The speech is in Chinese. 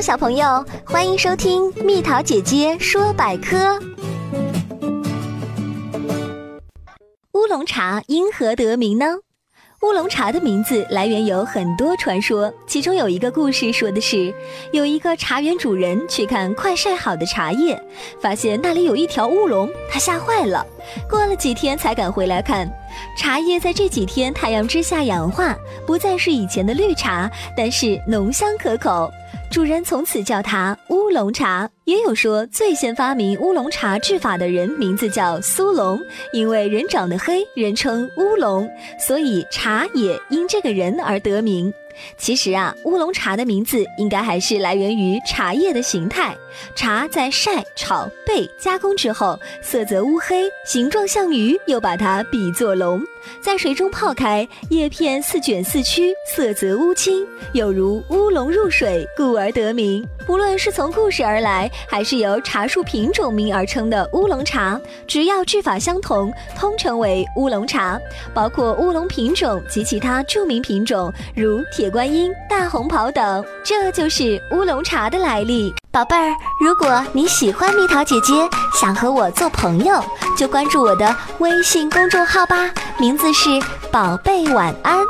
小朋友，欢迎收听蜜桃姐姐说百科。乌龙茶因何得名呢？乌龙茶的名字来源有很多传说，其中有一个故事说的是，有一个茶园主人去看快晒好的茶叶，发现那里有一条乌龙，他吓坏了。过了几天才敢回来看，茶叶在这几天太阳之下氧化，不再是以前的绿茶，但是浓香可口。主人从此叫它乌龙茶。也有说，最先发明乌龙茶制法的人名字叫苏龙，因为人长得黑，人称乌龙，所以茶也因这个人而得名。其实啊，乌龙茶的名字应该还是来源于茶叶的形态。茶在晒、炒、焙、加工之后，色泽乌黑，形状像鱼，又把它比作龙。在水中泡开，叶片似卷似曲，色泽乌青，有如乌龙入水，故而得名。无论是从故事而来，还是由茶树品种名而称的乌龙茶，只要制法相同，通称为乌龙茶。包括乌龙品种及其他著名品种，如铁观音、大红袍等。这就是乌龙茶的来历。宝贝儿，如果你喜欢蜜桃姐姐，想和我做朋友，就关注我的微信公众号吧，名字是“宝贝晚安”。